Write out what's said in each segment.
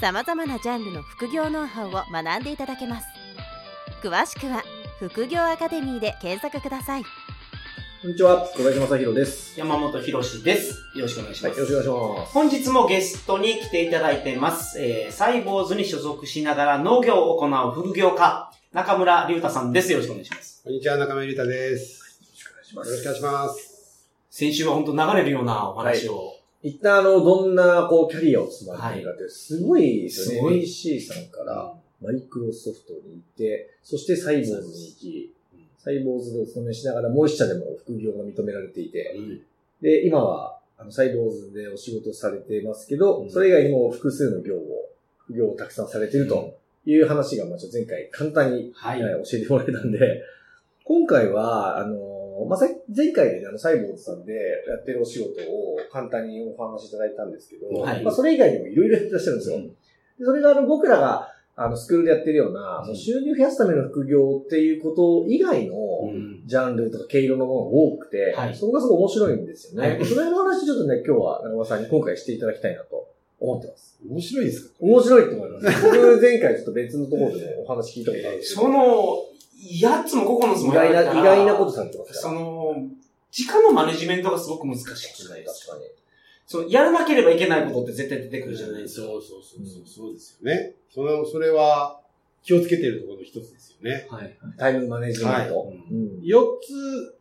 さまざまなジャンルの副業ノウハウを学んでいただけます詳しくは副業アカデミーで検索くださいこんにちは、小林正宏です。山本博史です。よろしくお願いしはい、ます。よろしくお願いします。本日もゲストに来ていただいてます。えー、サイボーズに所属しながら農業を行う副業家、中村隆太さんです。よろしくお願いします。こんにちは、中村ゆうたです。よろしくお願いしよろしくお願いします。先週は本当流れるようなお話を。一旦あの、どんな、こう、キャリアを積まれてるかって、すごいですよね。NEC さんから、マイクロソフトに行って、そしてサイボーズに行き、サイボーズでお勤めしながら、もう一社でも副業が認められていて、で、今は、あの、サイボーズでお仕事されてますけど、うん。それ以外にも複数の業を、副業をたくさんされてるという話が、まあちょっと前回簡単に、はい。はい教えてもらえたんで、今回は、あの、まあ、さ前回あの、サイボーズさんでやってるお仕事を簡単にお話しいただいたんですけど、はいまあ、それ以外にもいろいろやってらっしゃるんですよ。でそれが、あの、僕らが、あの、スクールでやってるような、その収入増やすための副業っていうこと以外の、うんジャンルとか毛色のものが多くて、はいそこがすごい面白いんですよね。はいそれの話ちょっとね、今日は長尾さんに今回していただきたいなと思ってます。面白いですか？面白いと思います。僕前回ちょっと別のところでもお話聞いたことあるんですけどその、8つも9つも意外な、やられたら意外なことされてます。その、時間のマネジメントがすごく難しくないですか確かに。その、やらなければいけないことって絶対出てくるじゃないですか。そうそうそうそう、そうですよね。その、それは気をつけてるところの一つですよね。はい。タイムマネジメント。はいつ、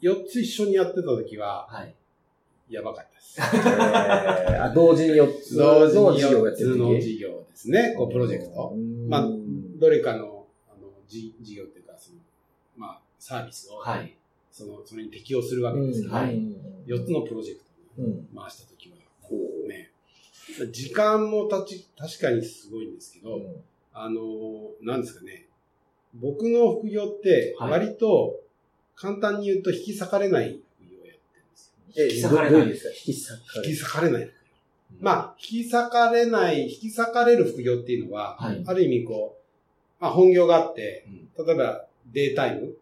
四つ一緒にやってた時は、はい。やばかったです。えー同時に4つの事時に四つ業やってる時の事業ですね。こう、プロジェクト。まあどれかの、あの、じ事業っていうか、その、まあ、サービスを、はい。その、それに適用するわけですけど、はい。四つのプロジェクトにうん。回した時は、こうね、時間もたち、確かにすごいんですけど、あのー、なんですかね。僕の副業って、はい。割と、簡単に言うと引き裂かれない副業をやってるんですよ。え引き裂かれない。ですか？引き裂かれ引き裂かれない。まあ、引き裂かれない、引き裂かれる副業っていうのは、はい。ある意味こう、まあ本業があって、うん例えばデータイム、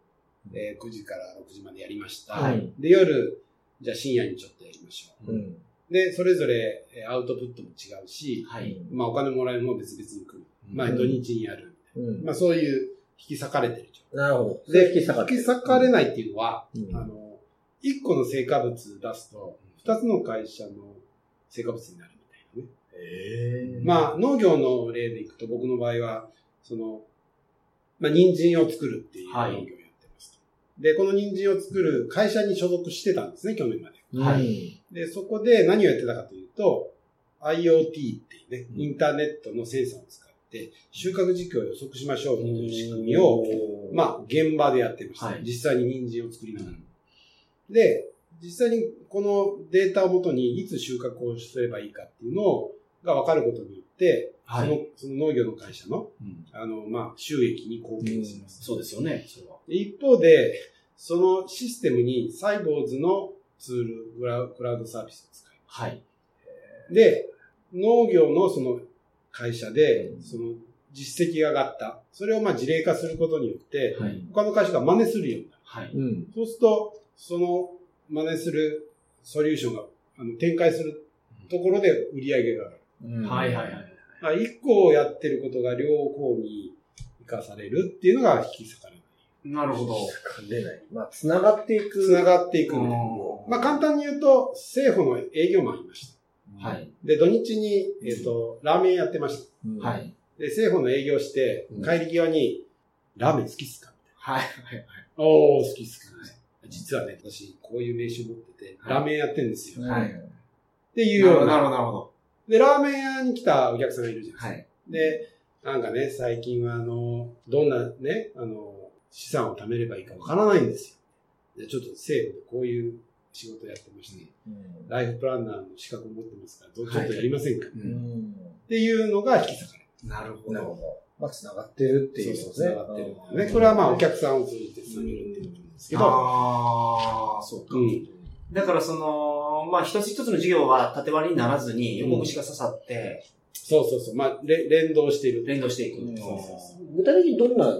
えー9時から6時までやりました。はいで、夜、じゃあ深夜にちょっとやりましょう。うんで、それぞれえーアウトプットも違うし、はい。まあお金もらえるのも別々に来る。まあうん土日にやる。うんまあそういう引き裂かれてる状なるほど。で引き裂かれ引き裂かれないっていうのは、うんあの、一個の成果物出すと、二つの会社の成果物になるみたいなね。まあ、農業の例でいくと、僕の場合は、その、まあ、人参を作るっていう農業をはいやってますと。で、この人参を作る会社に所属してたんですね、去年まで。はいうんで、そこで何をやってたかというと、IoT っていうね、うんインターネットのセンサーを使って、収穫時期を予測しましょうという仕組みを、まあ、現場でやってました。はい実際に人参を作りながら。で、実際にこのデータをもとにいつ収穫をすればいいかっていうのが分かることによって、はいそのその農業の会社の、うんあの、まあ、収益に貢献します。そうですよね、それは。で一方で、そのシステムにサイボーズのツール、クラウクラウドサービスを使います。はい。で、農業のその会社で、その実績が上がった。それをまあ事例化することによって、はい。他の会社が真似するようになる。はい。うん。そうすると、その真似するソリューションがあの展開するところで売り上げが上がる。うんはいはいはい。まあ一個をやってることが両方に活かされるっていうのが引き裂かれない。なるほど。かれない。まあ、繋がっていく。繋がっていくまあ簡単に言うと、政府の営業マンいました。はい。で、土日に、えっ、と、ラーメンやってました。うんはい。で、政府の営業してうん、帰り際に、ラーメン好きっすかはい。はい。おー、好きっすか、実はね、私、こういう名刺持ってて、ラーメンやってるんですよ。っはいていうような。なるほど、なるほど。で、ラーメン屋に来たお客さんがいるじゃないですか。はい。で、なんかね、最近はあの、どんなね、あの、資産を貯めればいいかわからないんですよ。で、ちょっと政府でこういう仕事やってまして、ライフプランナーの資格を持ってますから、どちょっとやりませんか、う。うんん。っていうのが引き裂かれる。なるほなるほど。まあ、繋がってるっていうそうことね。そう繋がってる。ね、これはまあお客さんを通じて繋げるっていうことなんですけど、ああ、そうか。うん。だからその、まあ一つ一つの事業は縦割りにならずに横串が刺さってそうそうそう。まあ、れ連動している。連動していく。うんそうそうそう具体的にどんな、あの、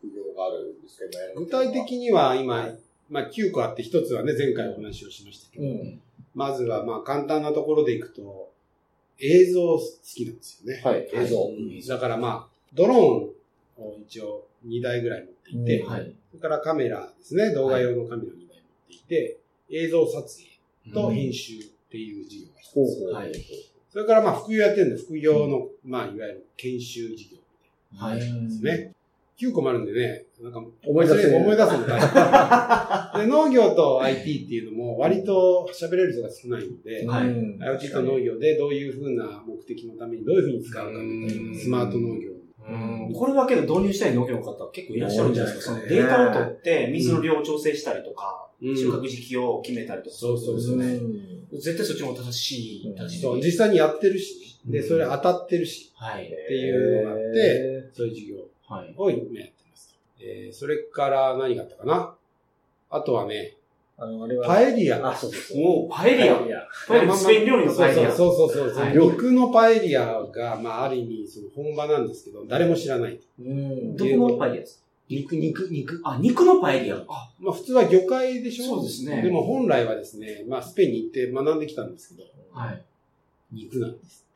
副業があるんですか具体的には今、まあ9個あって一つはね、前回お話をしましたけど、うん。まずはまあ簡単なところでいくと、映像好きなんですよね。はい、映像。うんだからまあ、ドローンを一応2台ぐらい持っていて、うんはい。それからカメラですね、動画用のカメラ2台持っていて、映像撮影と編集っていう事業が一つ。ほうほう。はいそれからまあ副業やってるんで、副業の、まあいわゆる研修事業はい。ですね。9個もあるんでね、なんか思い出せ思い出すの大変。で農業と IT っていうのも割と喋れる人が少ないので、はいうん IoT と農業でどういうふうな目的のためにどういうふうに使うかみたいうんな、スマート農業。うんこれはけど導入したい農業の方結構いらっしゃるんじゃないですか。そのデータを取って水の量を調整したりとか、うん収穫時期を決めたりとか。そうそうそうね。ん絶対そっちも正しいそう、実際にやってるし、で、うんそれ当たってるし、はい。っていうのがあって、そういう事業はい。を今やってます。えー、それから何があったかな？あとはね、あの、あれは、パエリア。あ、そうそうそう。おパエリア。パエリア。パエリア、スペイン料理のパエリア。そうそうそうそう、はい肉のパエリアが、まあ、ある意味、その本場なんですけど、誰も知らない。うん。どこのパエリアですか？肉、肉、肉。あ、肉のパエリア。あ、まあ、普通は魚介でしょそうですねでも本来はですね、まあ、スペインに行って学んできたんですけど、はい。肉なんです。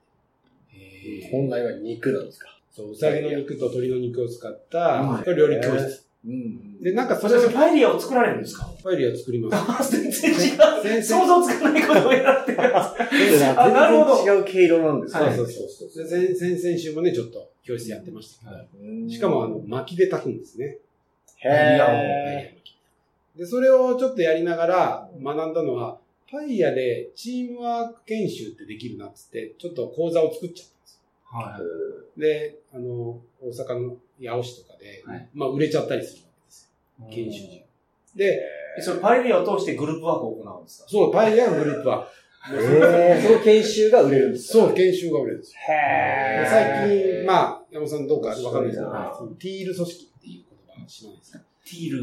へ本来は肉なんですか。そう、うさぎの肉と鶏の肉を使った、はい料理教室。うん。で、なんかそそれれを、パエリアを作られるんですか？パエリア作ります。全然違う。想像つかないことをやってます。あなるほど全然違う毛色なんですはいね。そうそうそう。で先先々週もね、ちょっと教室やってましたけど、うんしかもあの、薪で炊くんですね。へパエリアをで、それをちょっとやりながら学んだのは、パエリアでチームワーク研修ってできるなっつって、ちょっと講座を作っちゃったはよ。で、あの、大阪の八尾市とかで、はいまあ売れちゃったりするわけですよ。い。研修事業。で、えそれパエリアを通してグループワークを行うんですか？そう、パエリアのグループは、へーその研修が売れるんですかそう、研修が売れるんですよ。へ最近、まあ、山本さんどうかわかんないですけどティール組織っていう言葉知らないですか？ティール。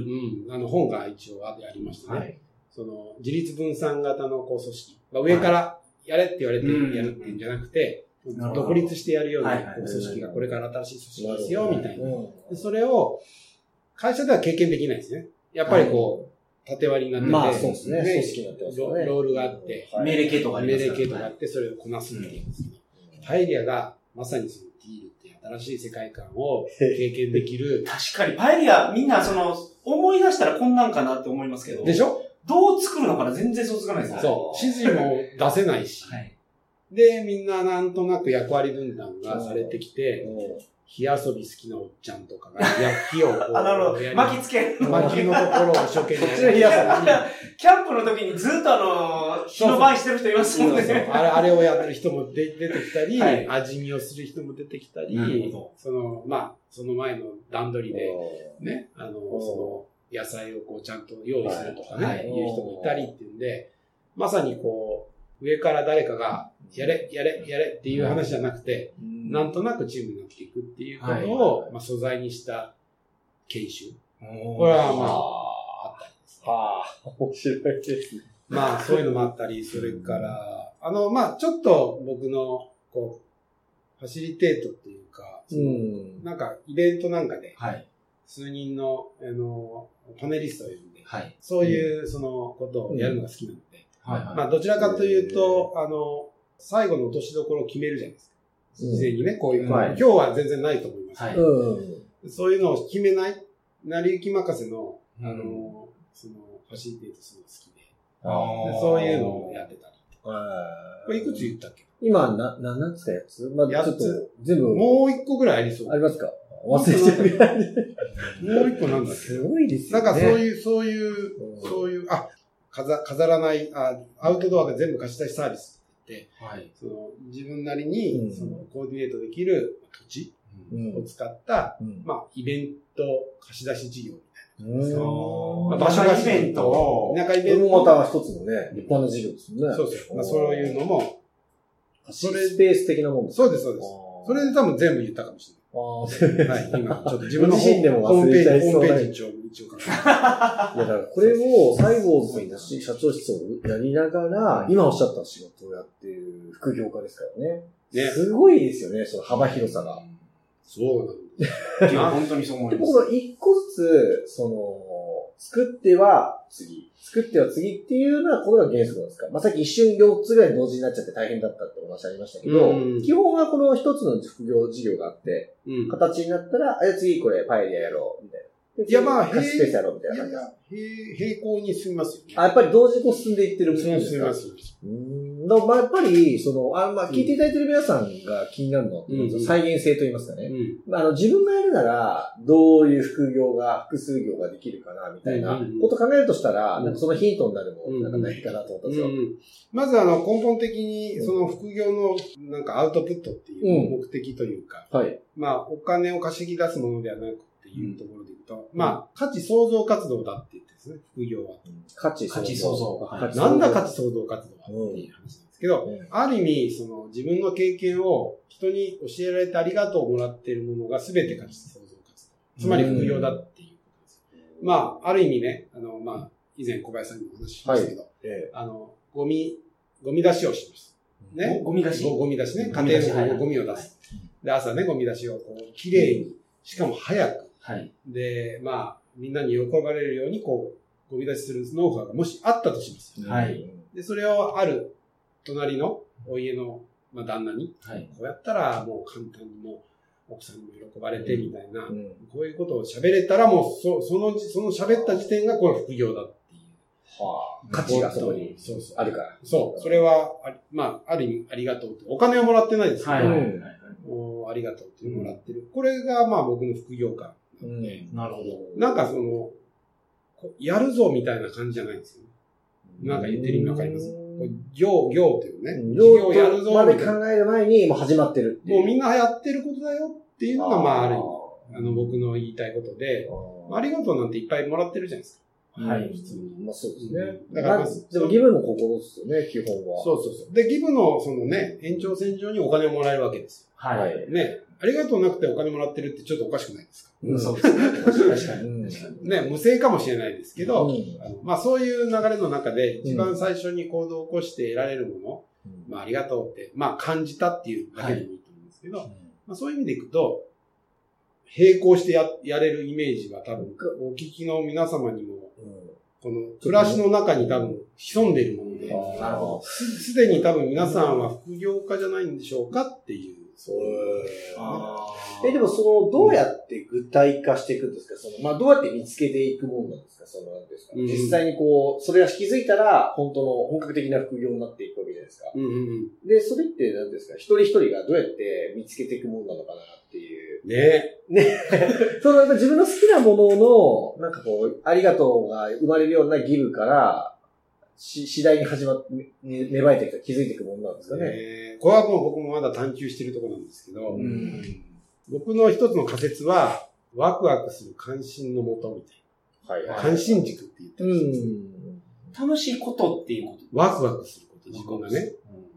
うん。あの、本が一応ありましたね。はい。その、自立分散型のこう組織。まあ、上からやれって言われてうんやるっていうんじゃなくて、独立してやるような組織がこれから新しい組織ですよ、みたいな。うんでそれを、会社では経験できないですね。やっぱりこう、縦割りになってて、まあそうですね組織になってますロロールがあって、はい命令系統があります命令系統があって、それをこなすっていうパエリアがまさにそのティールっていう新しい世界観を経験できる。確かに、パエリア、みんなその、思い出したらこんなんかなって思いますけど。でしょ？どう作るのかな？全然想像つかないですね。そう。指示も出せないし。はい。で、みんななんとなく役割分担がされてきて、う。ん火遊び好きなおっちゃんとかが、や火をこう、あ、なるほど。巻きつけ。巻きのところを一生懸命そっちの火遊びやキャンプの時にずっとあの、日の晩してる人いますもんそうそうね。あれあれをやってる人も出出てきたり、はい。味見をする人も出てきたりその、まあ、その前の段取りで、ね、あの、その、野菜をこうちゃんと用意するとかね、はい。はい。いう人もいたりっていうんで、まさにこう、上から誰かが、やれ、やれ、やれっていう話じゃなくて、なんとなくチームになっていくっていうことを、はいまあ、素材にした研修。ここれはまあ、ああったりですね。ああ、面白いですね。まあ、そういうのもあったり、それから、あの、まあ、ちょっと僕の、こう、ファシリテートっていうか、そのん。なんか、イベントなんかで、はい。数人の、あの、パネリストを呼んで、はい。そういう、その、ことをやるのが好きなので、はい。はい。まあ、どちらかというと、あの、最後の落としどころを決めるじゃないですか。うん。事前にね、こういう、はい。今日は全然ないと思います。はい。うん。そういうのを決めない、成り行き任せの、あの、うんその、ファシリテートするの好きで、そういうのをやってたり。あこれいくつ言ったっけ？今、な、な、なんつかやつ？まあ、ちょっと、全部、もう一個ぐらいありそう。ありますか？忘れちゃうぐらいで。もう一個なんだっけ？すごいですよね。なんかそういう、そういう、うん。そういう、あ、飾飾らないあ、アウトドアが全部貸し出しサービスはい。その自分なりに、うん。そのコーディネートできる土地うん。を使った、うん。まあ、イベント貸し出し事業みうん。場所イベントを。田舎イベント。もまた一つのね、立派な事業ですよね。そうそう。まあ、そういうのも、貸しスペース的なもんですそうです、そうです。それで多分全部言ったかもしあれない。はい、今、ちょっと自分のご自身でも忘れちゃいそうなホームページ一応、いや、だからこれをサイボーズの社長室をやりながら、今おっしゃった仕事をやっている副業家ですからね。ね。すごいですよね、その幅広さが。そうなんです。いや本当にそう思いで、ます。この一個ずつ、その、作っては次、作っては次っていうようなことが原則なんですか？まあ、さっき一瞬4つぐらい同時になっちゃって大変だったってお話ありましたけど、うん基本はこの一つの副業事業があって、うん。形になったら、あ次これパエリアやろう、みたいな。でいやまあ次カススペースやろう、みたいな感じ平平行に進みますよね。あ、やっぱり同時に進んでいってる進みます、進みかます。うーん。まあやっぱり、その、あまあ聞いていただいてる皆さんが気になるのは、うん再現性と言いますかね。うん。あの、自分がやるなら、どういう副業が、複数業ができるかな、みたいなことを考えるとしたら、うんなんかそのヒントになるもなんかないかなと思ったんですよ。うんまずあの根本的にその副業のなんかアウトプットっていう目的というか、はい。まあお金を稼ぎ出すものではなくっていうところでいくと、まあ価値創造活動だって言ってですね、副業は。価値創造価値なんだ価値創造活動はっていう話なんですけど、うんある意味その自分の経験を人に教えられてありがとうをもらっているものが全て価値創造活動。つまり副業だっていうことです。まあある意味ね、あのまあ以前小林さんにもお話ししましたけど、えあの、ゴミ、ゴミ出しをします。ね？ゴミ出しゴゴミ出しね。家庭のゴミを出す。で、朝ね、ゴミ出しをこう、きれいに、しかも早く。はい。で、まあ、みんなに喜ばれるように、こう、ゴミ出しするノウハウがもしあったとします。えはい。で、それをある、隣のお家の、まあ、旦那に、はい。こうやったらもう簡単にもう、奥さんにも喜ばれて、みたいな、うんこういうことを喋れたら、もう、そその、その喋った時点がこの副業だっていう。はあ、価値がそこにそうそうあるから。そう。それは、ありまあ、ある意味ありがとうって。お金はもらってないですけど、はい。はい。うんおありがとうっていうのをもらってる。これが、まあ僕の副業感なんで、なるほど。なんかその、やるぞみたいな感じじゃないんですよね。なんか言ってる意味わかります？こう業、業というね、事業業をやるぞまで。考える前に、もう始まってる。もうみんなやってることだよっていうのが、まあある意味、ああの僕の言いたいことで、ーありがとうなんていっぱいもらってるじゃないですか。はい普通に。まあそうですね。だからまあでもギブの心ですよね、基本は。そうそうそう。で、ギブのそのね、延長線上にお金をもらえるわけですよ。はい。ね、ありがとうなくてお金もらってるってちょっとおかしくないですか？うんそうですね。確かに。うん確かに。ね、無声かもしれないですけど、うんまあそういう流れの中で一番最初に行動を起こして得られるもの、まあありがとうって、まあ感じたっていうだけでもいいと思うんですけど、まあそういう意味でいくと、並行してややれるイメージは多分、お聞きの皆様にも、この暮らしの中に多分潜んでいるもので、すでに多分皆さんは副業家じゃないんでしょうかっていう。そうあえ、でもその、どうやって具体化していくんですか？その、まあ、どうやって見つけていくもんなんですか？その、なんですか、うん。実際にこう、それが気づいたら、本当の本格的な副業になっていくわけじゃないですか。うんうんうん。で、それって何ですか？一人一人がどうやって見つけていくもんなのかなっていう。ね。その、自分の好きなものの、なんかこう、ありがとうが生まれるようなギブから、し、次第に始まって、ね芽生えていくか気づいていくものなんですかね。ねこれはもう僕もまだ探求してるところなんですけど、うん僕の一つの仮説は、ワクワクする関心のもとみたいな。はいはい。関心軸って言ってうるんですよん。楽しいことっていうこと？ワクワクすること、自分がね。うん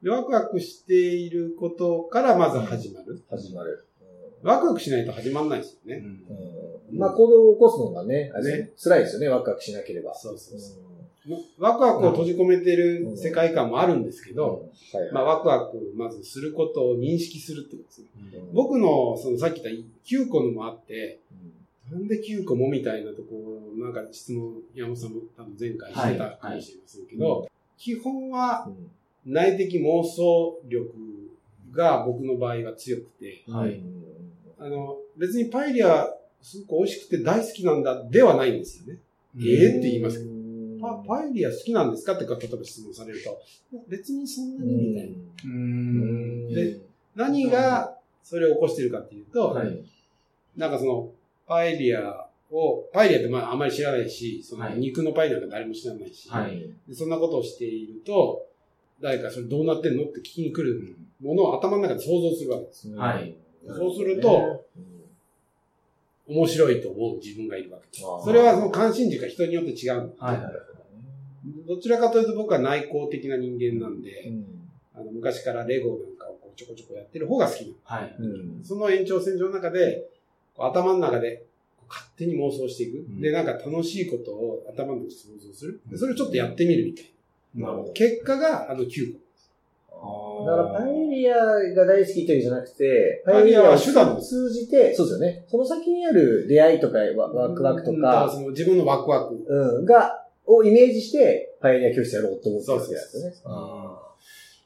でワクワクしていることからまず始まる。始まる。ワクワクしないと始まんないですよね。うんまあ、行動を起こすのがね、ね辛いですよね、ワクワクしなければ。そうそうそう。ワクワクを閉じ込めてる世界観もあるんですけど、まあ、ワクワクまずすることを認識するってことですね。うん。僕の、そのさっき言った9個のもあって、なんで9個もみたいなところ、なんか質問、山本さんも多分前回してたかもしれませんけど、基本はうん。内的妄想力が僕の場合は強くて、はい。あの、別にパエリアすごく美味しくて大好きなんだではないんですよね。ええって言いますけどパパエリア好きなんですか？ってか、例えば質問されると、別にそんなにみたいな。で何がそれを起こしてるかっていうと、はいなんかその、パエリアを、パエリアってまああんまり知らないし、そのはい肉のパエリアなんか誰も知らないし、はい。でそんなことをしていると、誰かそれどうなってんのって聞きに来るものを頭の中で想像するわけです。はい。そうすると、面白いと思う自分がいるわけです。それはその関心軸が人によって違う。はい。どちらかというと僕は内向的な人間なんで、うんあの昔からレゴなんかをこうちょこちょこやってる方が好きなの。はい。うん。その延長線上の中で、頭の中で勝手に妄想していく。んで、なんか楽しいことを頭の中で想像する。でそれをちょっとやってみるみたいな。なるほど。結果が、あの9個。だから、パエリアが大好きというじゃなくて、パエリアは手段を通じて、そうですよね。その先にある出会いとかワワクワクとうんだからか、その自分のワクワク。うん、が、をイメージして、パエリア教室やろうと思ってるわけですよね。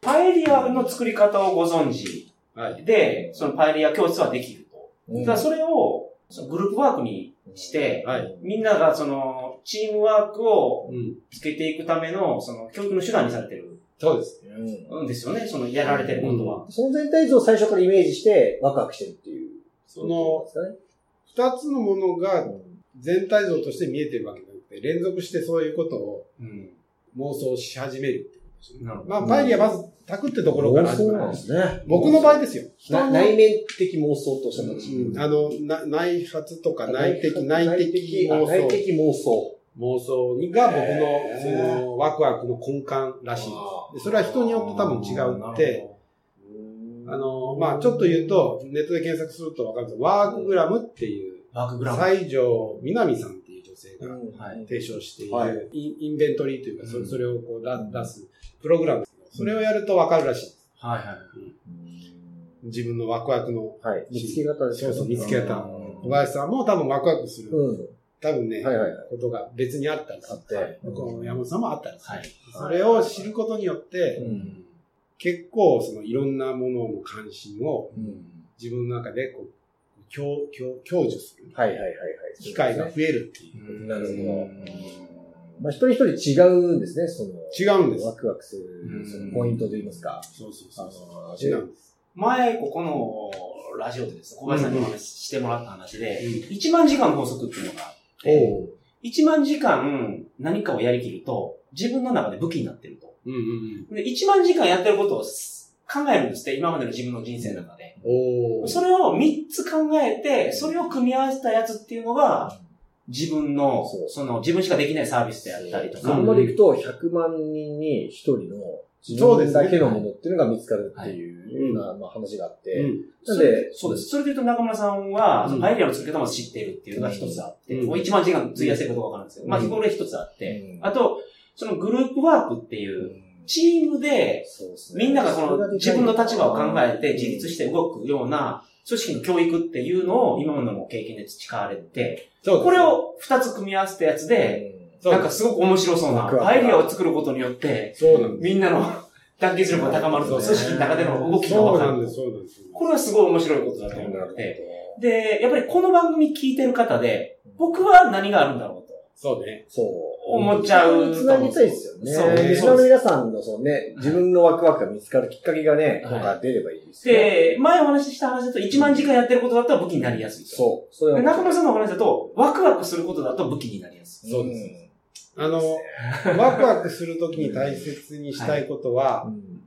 パエリアの作り方をご存知はい。で、そのパエリア教室はできると。うんそれをそのグループワークにして、はい。みんながそのチームワークをうん。つけていくためのその教育の手段にされてるそうです。うんんですよね。そのやられてることは。その全体像を最初からイメージして、ワクワクしてるっていう。その、ですかね。二つのものが全体像として見えてるわけじゃなくて、連続してそういうことをうん。妄想し始めるってことですよね。なるほどまあ、パエリアまず炊くってところから始まるで。すね。僕の場合ですよ。内面的妄想としゃったんですうんあの、な内発とか内的、内的妄想。内的妄想。妄想が僕の、その、ワクワクの根幹らしいです。でそれは人によって多分違うって、あの、まあちょっと言うと、ネットで検索するとわかるんですけど、ワークグラムっていう、ワークグラム。西条みなみさんっていう女性がはい。提唱している、はい。インインベントリーというか、それをこうだ出すプログラムそれをやるとわかるらしいです。はいはい。自分のワクワクの、はい。見つけ方ですそうそう見つけ方。うん。小林さんも多分ワクワクする、うん。多分ね、はいはいはい。ことが別にあったりするあってはいこの山本さんもあったりする。はい。それを知ることによって、うん結構そのいろんなものの関心をうん自分の中でこう享享享受するはいはいはいはい。機会が増えるっていう。なるほどうんまあ一人一人違うんですね、その。違うんですワクワクすうんる、そのポイントといいますか。そうそうそうあの違うんです。前、ここのラジオでですね、小林さんにお話ししてもらった話で、うん1万時間の法則っていうのがあって、おう1万時間何かをやりきると、自分の中で武器になってると。うんうんで、1万時間やってることを考えるんですって、今までの自分の人生の中で。うん。おそれを3つ考えて、それを組み合わせたやつっていうのが、自分のそう、その、自分しかできないサービスであったりとそか。こまでいくと、100万人に1人の自分だけのものっていうのが見つかるっていうようなまあ話があって、うん。なんそそうです。それで言うと中村さんは、うん。そのパエリアの作り方も知っているっていうのが一つあって、うん。もう1万時間費やせることがわかるんですけど、まあ、うん。これ一つあって、うん。あと、そのグループワークっていう、チームで、みんながこの自分の立場を考えて自うん立して動くような組織の教育っていうのを今までの経験で培われて、これ、を二つ組み合わせたやつで、そうなんかすごく面白そうな、ワクワクパエリアを作ることによって、そうなん。みんなの 団結力が高まるとか、組織の中での動きがそわかるうなんです、。そうなんです。これはすごい面白いことだと思って。で、やっぱりこの番組聞いてる方で、僕は何があるんだろうと。そうね。そう。思っちゃうつなぎたいですよね。そうねリスナーの皆さんのそのね、自分のワクワクが見つかるきっかけがね、はいなんか出ればいいです。で、前お話しした話だと1万時間やってることだったら武器になりやすいと。そう。それはで中村さんのお話だと、ワクワクすることだと武器になりやすい。そうですあの、ワクワクするときに大切にしたいことは、うん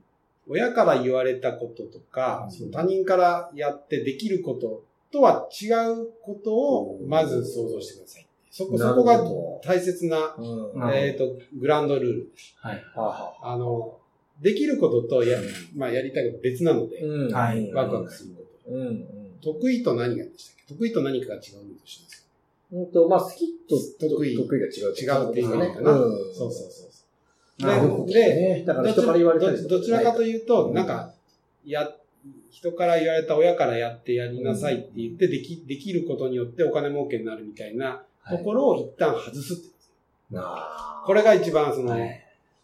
親から言われたこととかう、ん他人からやってできることとは違うことをまず想像してください。そこ、そこが大切な、うん。なえっ、と、グランドルール。はい。はあはああの、できることとや、まあやりたいこと別なので、うんはいワクワクすること。うん。うん。得意と何がでしたっけ？得意と何かが違うのと一緒ですうんと、まあ、好きと得意。得意が違う。違うっていうかな。うん。そうそうそうで、ね、だから人から言われたりどどちらかというと、うんなんか、や、人から言われた親からやってやりなさいって言って、でき、できることによってお金儲けになるみたいなところを一旦外すって。これが一番その、はい。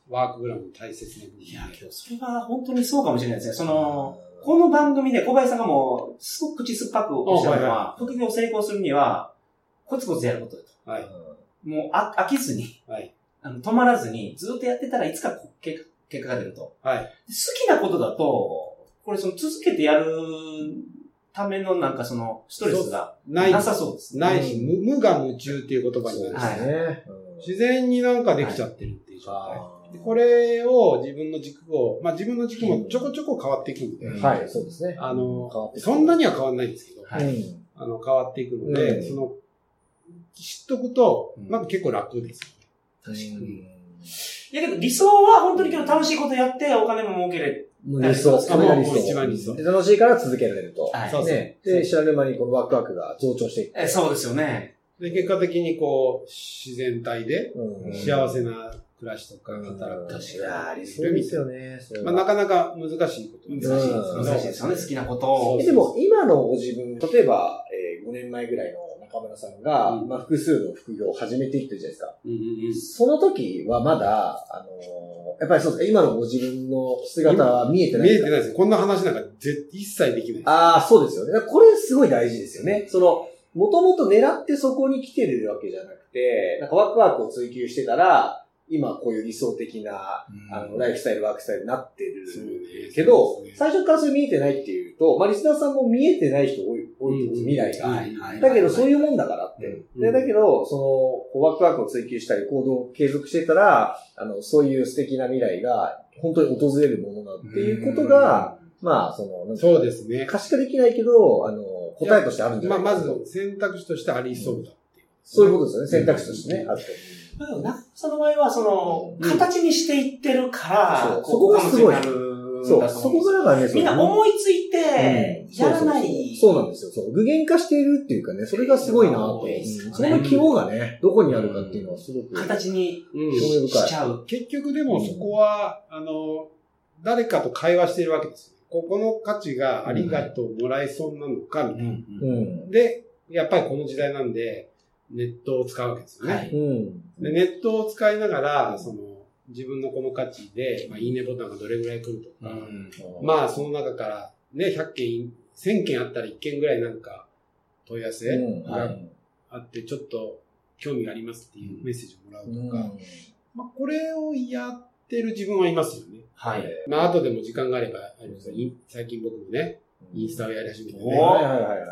ワークグラムの大切な部分。でいや、けどそれは本当にそうかもしれないですね。その、この番組で小林さんがもう、すごく口酸っぱくおっしゃるのあは、副業を成功するには、コツコツやることだと。はい。もうあ飽きずに、はい。あの止まらずに、ずっとやってたらいつかこ結果結果が出ると。はい。で好きなことだと、これその続けてやるためのなんかそのストレスがない、なさそうですね。ないし、無無我夢中っていう言葉になるし、はいね。自然になんかできちゃってるっていう状態。はでこれを自分の軸を、まあ自分の軸もちょこちょこ変わっていくんで、うんはい、そうですね。あの変わって、くるそんなには変わんないんですけど、はいうんあの、変わっていくので、うんその、知っとくとうん、まず結構楽ですよね。確かにいやけど理想は本当にけど楽しいことやってお金も儲けれ理想、それが理想。一番理想で楽しいから続けられると。はいそうそうね。で、知らぬ間にこのワクワクが増長していく。えそうですよね。で、結果的にこう、自然体でうん幸せな暮らしとか働くいやー理想ですよね。まあ、なかなか難しいこと難しいですうん難しいですよね。好きなことを。えでも、今のご自分、例えば、えー5年前ぐらいの中村さんが、うんまあ、複数の副業を始めていってるじゃないですか。うんうんその時はまだ、あのーやっぱりそうですか、今のご自分の姿は見えてうん。ない見えてないです。こんな話なんか絶一切できない。ああ、そうですよね。これすごい大事ですよね。その、もともと狙ってそこに来てるわけじゃなくて、なんかワクワクを追求してたら、今こういう理想的な、あの、ライフスタイル、ワークスタイルになってるけどそうですね、最初からそれ見えてないっていうと、まあ、リスナーさんも見えてない人多い、多い未来が。はいはいだけど、そういうもんだからって。うんでだけど、その、こうワクワクを追求したり、行動を継続してたら、あの、そういう素敵な未来が、本当に訪れるものだっていうことが、まあ、その、そうですね。可視化できないけど、あの、答えとしてあるんじゃまあ、ないかなまず選択肢としてありそうだっていう。そういうことですよね。選択肢としてね、あると。まあ中その場合は、その、うん形にしていってるから、そうここがそこがすごいそう、そこからね、みんな思いついて、うんやらない。そうなんですよ。そう。具現化しているっていうかね、それがすごいなと。その肝がね、どこにあるかっていうのはすごく。形にうん興味深いしちゃう。結局でもそこは、あの、誰かと会話しているわけですよ。ここの価値がありがとうもらえそうなのか、みたいな。うん。で、やっぱりこの時代なんで、ネットを使うわけですよね。はいうん。でネットを使いながら、その、自分のこの価値で、まあ、いいねボタンがどれぐらい来るとか、まあ、その中から、ね、100件、1000件あったら1件ぐらいなんか、問い合わせうん。があって、ちょっと興味がありますっていうメッセージをもらうとか、まあ、これをやってる自分はいますよね。はい。まあ、後でも時間があれば、最近僕もね、インスタをやり始めてね、おはいはいはいはいはい。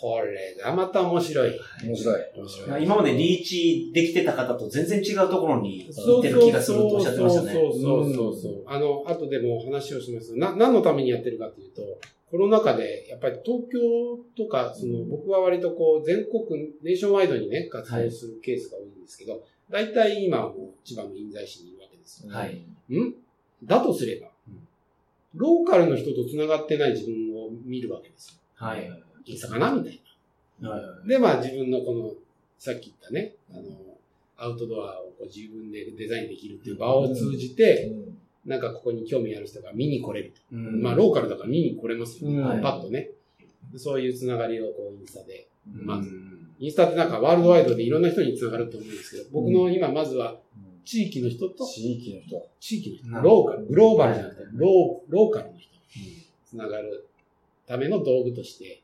これがまた面白い。面白い。面白まあ今までリーチできてた方と全然違うところに行ってる気がするとおっしゃってましたね。そうそうそうそう。あの、後でも話をしますな、何のためにやってるかというと、コロナ禍で、やっぱり東京とか、その、僕は割とこう、全国、ネーションワイドにね、活動するケースが多いんですけど、大体今はもう千葉の印西市にいるわけですよ。はい。んだとすれば、ローカルの人と繋がってない自分を見るわけですよ。はい。インスタかなみたいな。はいで、まあ自分のこの、さっき言ったね、あの、アウトドアをこう自分でデザインできるっていう場を通じて、なんかここに興味ある人が見に来れると。うんまあローカルだから見に来れますよね。うんパッとね。そういうつながりをこうインスタで。まずうんインスタってなんかワールドワイドでいろんな人につながると思うんですけど、僕の今まずは地域の人と、地域の人。地域の人、ローカル、グローバルじゃなくて、ロー、ローカルの人つながるための道具として、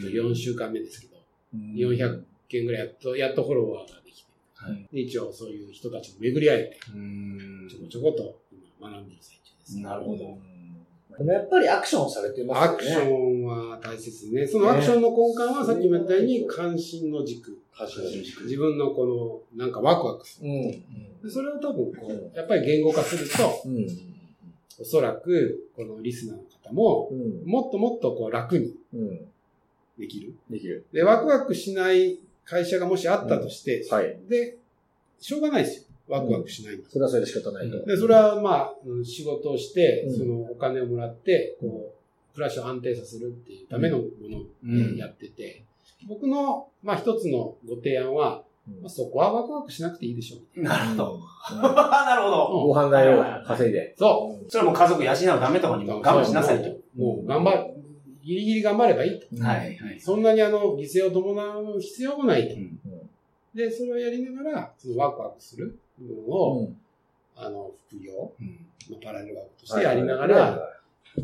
4週間目ですけど、400件ぐらいやっと、やっとフォロワーができて、はいで一応そういう人たちと巡り会えて、うんちょこちょこと今学んでる最中です。なるほど。でもやっぱりアクションされてますよね。アクションは大切ですね。そのアクションの根幹はさっきも言ったように関心の軸。確かに自分のこの、なんかワクワクする。うん。でそれを多分こう、やっぱり言語化すると、うん。おそらく、このリスナーの方も、うん。もっともっとこう楽にうん。できる。できる。で、ワクワクしない会社がもしあったとして、はい。で、しょうがないですよ。ワクワクしないんだ。それはそれで仕方ないと。で、それはまあ、うん仕事をしてう、んそのお金をもらって、こう、暮らしを安定させるっていうためのものうんをやってて、僕の、まあ一つのご提案は、うんまあ、そこはワクワクしなくていいでしょう。なるほど。うん なるほど。ご飯代を稼いで。そそれも家族養うためとかにも我慢しなさいと。もう頑張る。ギリギリ頑張ればいいと。はい、はい。そんなにあの、犠牲を伴う必要もないと。うんで、それをやりながら、そのワクワクする部分を、うんあの、副業、うんまあパラレルワークとしてやりながら、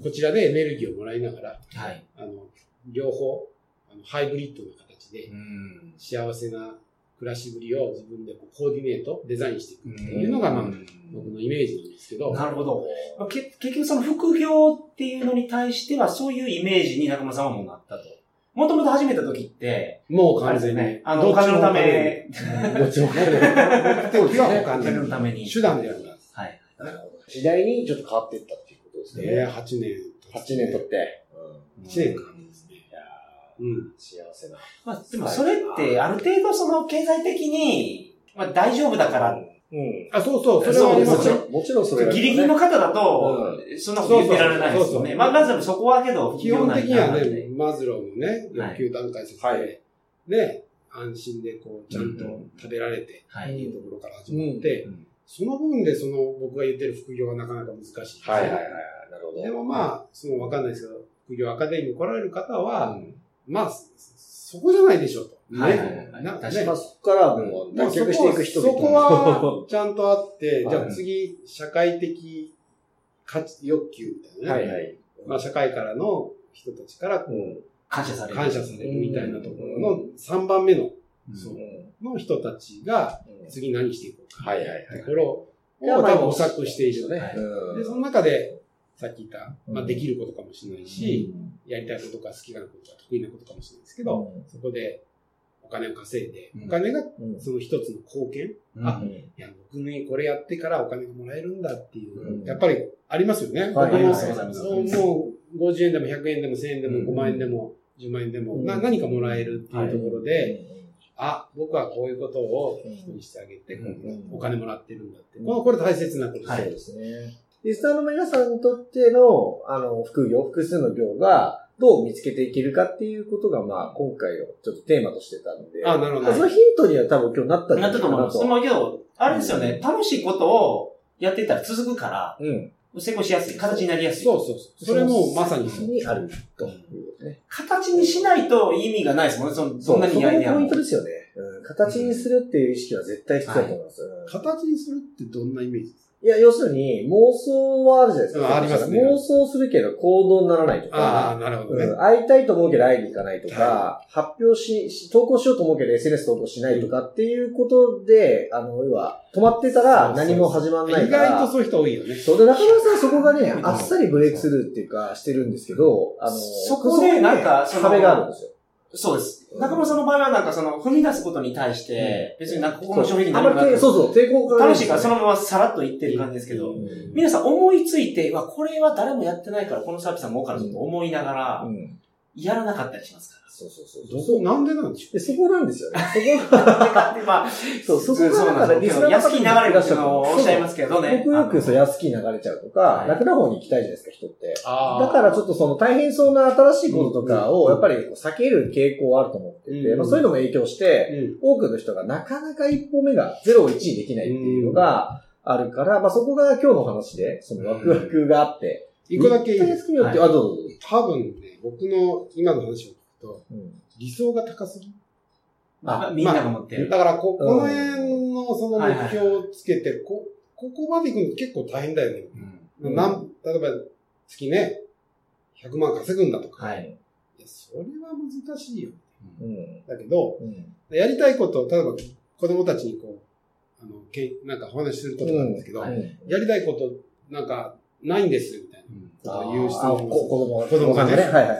こちらでエネルギーをもらいながら、はい。あの、両方、あのハイブリッドな形でうん幸せな暮らしぶりを自分でこうコーディネート、デザインしていくっていうのが、まあ、僕のイメージなんですけど、なるほど。まあけ結局その副業っていうのに対してはそういうイメージに中村さんはもうなったと。もともと始めた時って、もう完全にですよね。。あの、お金のため、どっちも目的はおお金のために。手段であるんです。はい。時代にちょっと変わっていったっていうことですね、ね。8年。8年とって。1年か幸せな。まあ、でもそれってある程度その経済的に、まあ大丈夫だからっうん。あ、そうそう、それそうですは。もちろん、もちろんそれがギリギリの方だと、そんなこと言ってられないですよね。そうそうまあ、まずそこはけど、基本的にはね、マズローのね、欲求段階説で、はいね、安心でこう、ちゃんと食べられて、はい。っていうところから始まって、うんその部分でその僕が言ってる副業はなかなか難しいです。はいはいはい。なるほど。でもまあ、そのわかんないですけど、副業アカデミーに来られる方は、まあ、そそこじゃないでしょうと。はいはいはいね。なんかね確かにまあ、そこからもうまあ脱却していく人々そこは、ちゃんとあって、はいじゃあ次、社会的価値、欲求みたいなね。はいはい。まあ、社会からの人たちからこう感謝される。感謝されるみたいなところの3番目の、うんそうの人たちが次何していこうか。はいはいはいところを多分模索している。ねはいうんで、その中で、さっき言った、まあ、うんできることかもしれないし、やりたいことか好きなことか得意なことかもしれないですけど、そこでお金を稼いで、うん。お金がうん。その一つの貢献、うん。あうんいや、僕にこれやってからお金がもらえるんだっていう、うん。やっぱりありますよね。はい。そうもう50円でも100円でも1000円でもうん。5万円でも10万円でも、うん。な何かもらえるっていうところで、で、あ、僕はこういうことを人にしてあげて、うん。お金もらってるんだって。うんこれ大切なことです。はい。ですね。リスナーの皆さんにとっての、あの、副業、複数の業が、どう見つけていけるかっていうことが、まあ、今回のちょっとテーマとしてたので、あ、なるほど。そのヒントには多分今日なったんじなゃないかなったと思います。でもあれですよね、楽しいことをやってたら続くから、うん。成功しやすい、形になりやすい。そうそうそう。それもまさにそう。にあるということね。形にしないと意味がないですもんね、そのそ、んそこにやりやもがポイント。ですよね。うん。形にするっていう意識は絶対必要だと思います。うん形にするってどんなイメージですか？いや、要するに、妄想はあるじゃないですか。うんありますね妄想するけど行動にならないとああ、か、なるほどね。うん、会いたいと思うけど会いに行かないとか、は発表しし、投稿しようと思うけど SNS 投稿しないとかっていうことで、あの、要は、止まってたら何も始まんない意から。外とそういう人多いよね。そうで、中村さん そこがねう、んあっさりブレイクスルーっていうか、してるんですけど、あの、そこでなんか壁があるんですよ。そうです。中村さんの場合はなんかその、踏み出すことに対して、別になんかここの商品にあなんるなそうそう、抵抗が楽しいからそのままさらっと言ってる感じですけど、うん皆さん思いついて、わ、これは誰もやってないからこのサービスは儲かるぞと思いながらう、ん。やらなかったりしますかそうそうそう。どこ、なんでなんでしょで、そこなんですよね。そこが、まあ、そう、そこそうがだからなんですよ。安き流れるっていうのをおっしゃいますけどね。僕よくそう安き流れちゃうとかは、い楽な方に行きたいじゃないですか、人って。あだからちょっとその大変そうな新しいこととかをやっぱり避ける傾向はあると思ってて、うんまあそういうのも影響して、うん。多くの人がなかなか一歩目が0を1にできないっていうのがあるから、まあそこが今日の話で、そのワクワクがあって、一個だけいはいあ、どうぞどうぞ。多分ね、僕の今の話を聞くと、うん理想が高すぎ？まあみんなが持ってる。だから、こ、この辺のその目標をつけて、こ、ここまで行くの結構大変だよね。うんなん、例えば、月ね、100万稼ぐんだとか。はい。いや、それは難しいよ。うん。だけど、うん。やりたいことを、例えば子供たちにこう、あの、けなんかお話しすることなんですけど、うんはいやりたいこと、なんか、ないんです、ことを言う人あ、もこ子供が。子供がねはいはいはいは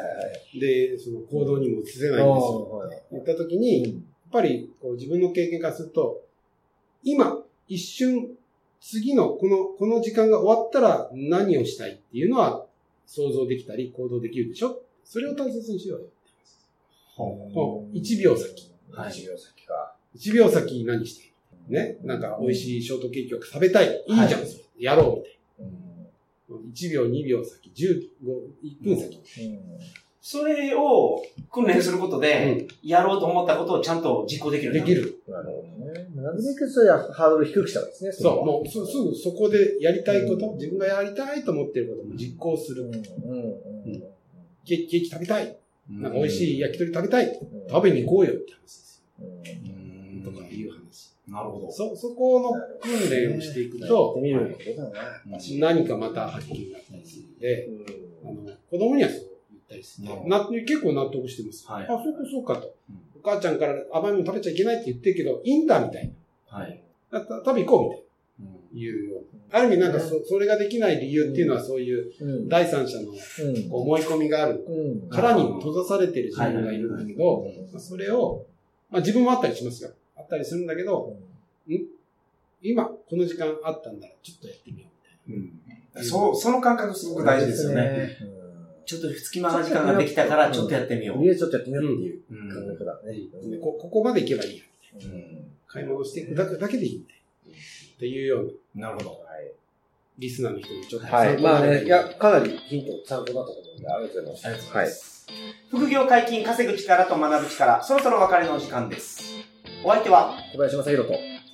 い。で、その行動にも移せないんですよ。はい言ったときに、やっぱりこう自分の経験からすると、今、一瞬、次のこの、この時間が終わったら何をしたいっていうのは想像できたり行動できるでしょ？それを大切にしようよ。もう1秒先。はい1秒先か。1秒先に何してね？なんか美味しいショートケーキを食べたい。いいじゃん、はいやろうみたい。1秒、2秒先、15、1分先。それを訓練することで、やろうと思ったことをちゃんと実行できる。でき。る。なるほどね。なるべくそれはハードル低くしたわけですね。そう、ももうすすぐそこでやりたいこと、うん自分がやりたいと思っていることも実行する。うん。うん。うん。ケーキケーキ食べたい。なんか美味しい焼き鳥食べたい。うん食べに行こうよって話ですなるほど。そ、そこの訓練をしていくとて、みることだな。何かまた発見があったりするので、あの、子供にはそう言ったりして、うんな結構納得してます。はいあ、そうかそうかとうん。お母ちゃんから甘いもの食べちゃいけないって言ってるけど、いいんだみたいはい。食べ行こうみたいな。いうような。ある意味なんかそ、それができない理由っていうのはそういううん。第三者のうん。思い込みがあるうん。殻に閉ざされてる自分がいるんだけど、まあそれを、まあ自分もあったりしますよ。あったりするんだけど、今この時間あったんだらちょっとやってみようみたいな。うん。そう、その感覚すごく大事ですよね。ちょっと隙間な時間ができたから、ちょっとやってみよう。ちょっとやってみようっていううん感覚だね。でこここまで行けばいいや。うん買い物していくだけだけでいいみたいっていうような、なるほど。はい。リスナーの人にちょっとはい。まあね、いや、かなりヒント参考になったと思うんで、ありがとうございます。ありがとうございます。副業解禁、稼ぐ力と学ぶ力、そろそろお別れのお時間です。お相手は小林正宏と。